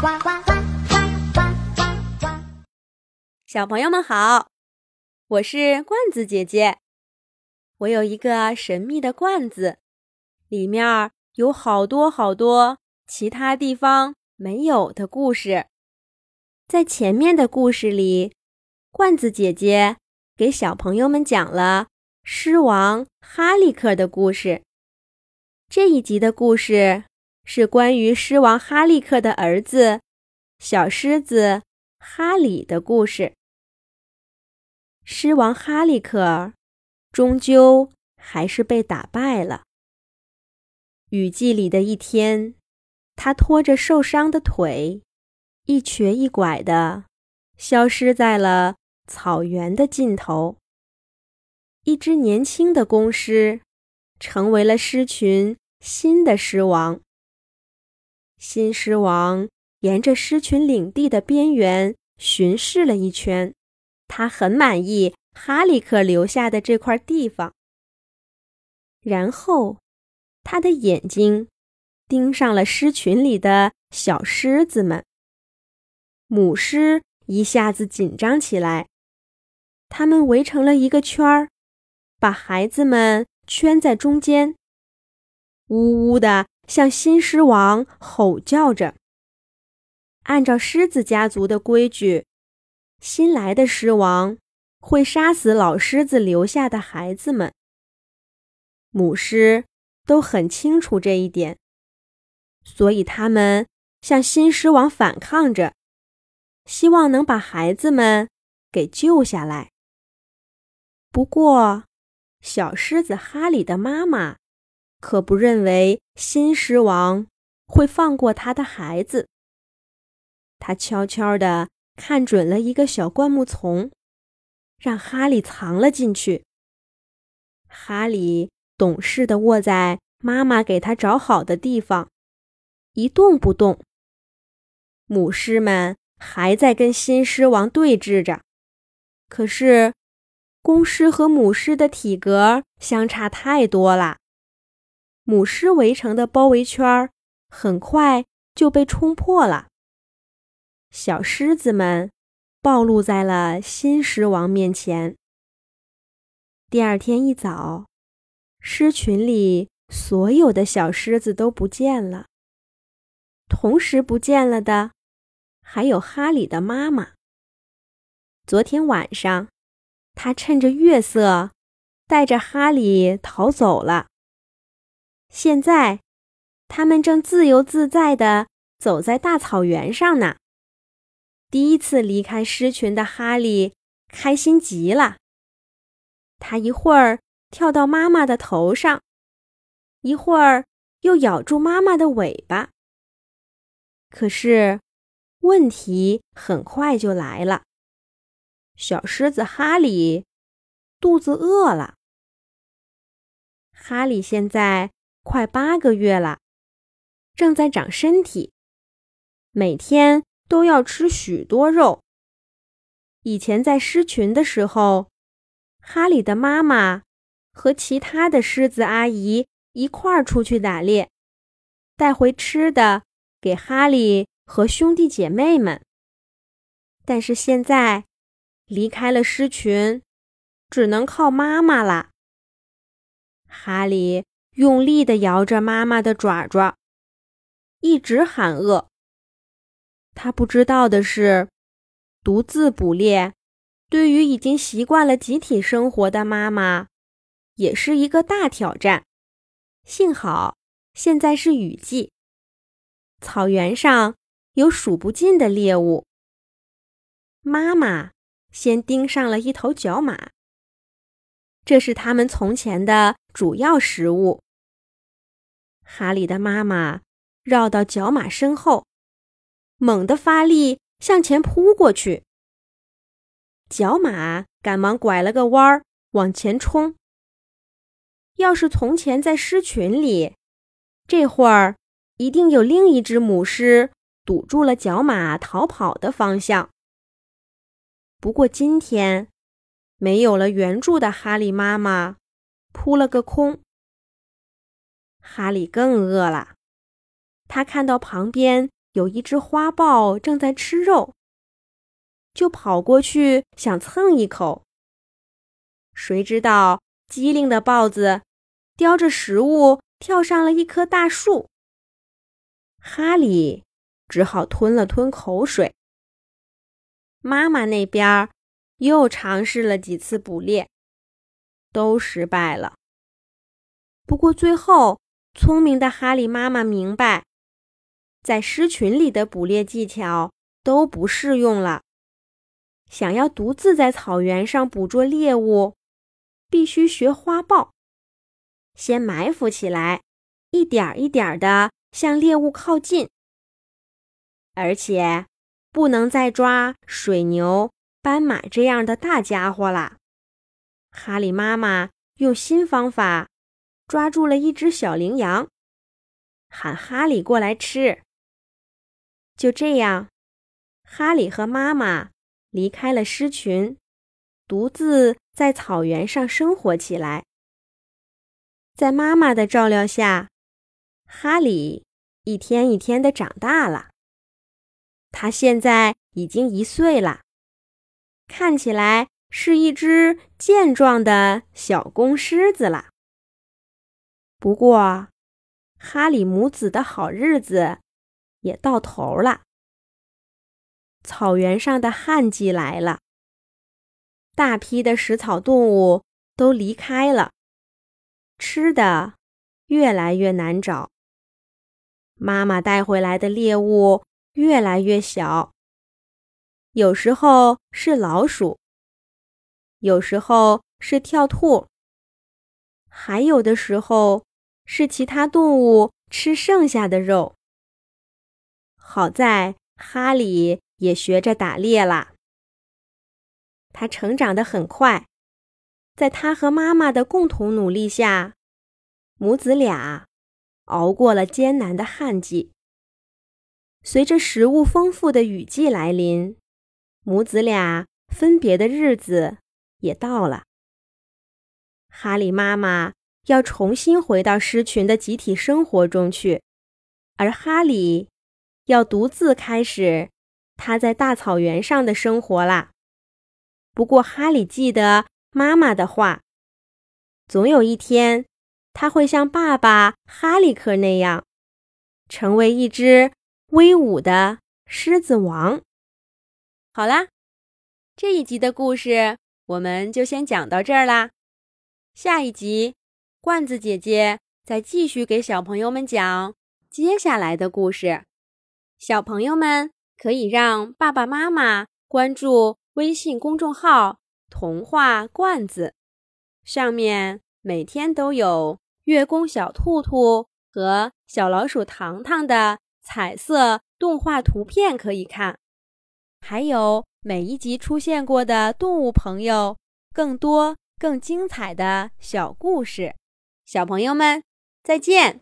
呱呱呱呱呱呱呱。小朋友们好，我是罐子姐姐。我有一个神秘的罐子，里面有好多好多其他地方没有的故事。在前面的故事里，罐子姐姐给小朋友们讲了狮王哈利克的故事。这一集的故事是关于狮王哈利克的儿子小狮子哈里的故事。狮王哈利克终究还是被打败了。雨季里的一天，他拖着受伤的腿，一瘸一拐的消失在了草原的尽头。一只年轻的公狮成为了狮群新的狮王。新狮王沿着狮群领地的边缘巡视了一圈。他很满意哈利克留下的这块地方。然后，他的眼睛盯上了狮群里的小狮子们。母狮一下子紧张起来，他们围成了一个圈儿，把孩子们圈在中间，呜呜的向新狮王吼叫着。按照狮子家族的规矩。新来的狮王会杀死老狮子留下的孩子们。母狮都很清楚这一点，所以他们向新狮王反抗着，希望能把孩子们给救下来。不过，小狮子哈里的妈妈可不认为新狮王会放过他的孩子。他悄悄地。看准了一个小灌木丛，让哈利藏了进去。哈利懂事的卧在妈妈给他找好的地方，一动不动。母狮们还在跟新狮王对峙着，可是公狮和母狮的体格相差太多了，母狮围成的包围圈很快就被冲破了。小狮子们暴露在了新狮王面前。第二天一早，狮群里所有的小狮子都不见了。同时不见了的，还有哈里的妈妈。昨天晚上，他趁着月色，带着哈里逃走了。现在，他们正自由自在地走在大草原上呢。第一次离开狮群的哈利开心极了。他一会儿跳到妈妈的头上，一会儿又咬住妈妈的尾巴。可是，问题很快就来了。小狮子哈利肚子饿了。哈利现在快八个月了，正在长身体，每天。都要吃许多肉。以前在狮群的时候，哈里的妈妈和其他的狮子阿姨一块儿出去打猎，带回吃的给哈利和兄弟姐妹们。但是现在离开了狮群，只能靠妈妈了。哈里用力地摇着妈妈的爪爪，一直喊饿。他不知道的是，独自捕猎对于已经习惯了集体生活的妈妈，也是一个大挑战。幸好现在是雨季，草原上有数不尽的猎物。妈妈先盯上了一头角马，这是他们从前的主要食物。哈利的妈妈绕到角马身后。猛地发力向前扑过去，角马赶忙拐了个弯儿往前冲。要是从前在狮群里，这会儿一定有另一只母狮堵住了角马逃跑的方向。不过今天没有了援助的哈利妈妈扑了个空。哈利更饿了，他看到旁边。有一只花豹正在吃肉，就跑过去想蹭一口。谁知道机灵的豹子叼着食物跳上了一棵大树，哈利只好吞了吞口水。妈妈那边又尝试了几次捕猎，都失败了。不过最后，聪明的哈利妈妈明白，在狮群里的捕猎技巧都不适用了。想要独自在草原上捕捉猎物，必须学花豹，先埋伏起来，一点一点的向猎物靠近，而且。不能再抓水牛、斑马这样的大家伙啦。哈利妈妈用新方法抓住了一只小羚羊，喊哈利过来吃。就这样，哈利和妈妈离开了狮群，独自在草原上生活起来。在妈妈的照料下，哈里一天一天的长大了。他现在已经一岁了，看起来是一只健壮的小公狮子了。不过，哈里母子的好日子也到头了。草原上的旱季来了，大批的食草动物都离开了，吃的越来越难找。妈妈带回来的猎物。越来越小，有时候是老鼠，有时候是跳兔，还有的时候是其他动物吃剩下的肉。好在哈利也学着打猎啦，他成长得很快，在他和妈妈的共同努力下，母子俩熬过了艰难的旱季。随着食物丰富的雨季来临，母子俩分别的日子也到了。哈利妈妈要重新回到狮群的集体生活中去，而哈利要独自开始他在大草原上的生活啦。不过，哈里记得妈妈的话，总有一天他会像爸爸哈利克那样，成为一只。威武的狮子王。好啦，这一集的故事我们就先讲到这儿啦。下一集，罐子姐姐再继续给小朋友们讲接下来的故事。小朋友们可以让爸爸妈妈关注微信公众号“童话罐子”，上面每天都有月宫小兔兔和小老鼠糖糖的。彩色动画图片可以看，还有每一集出现过的动物朋友，更多更精彩的小故事。小朋友们，再见。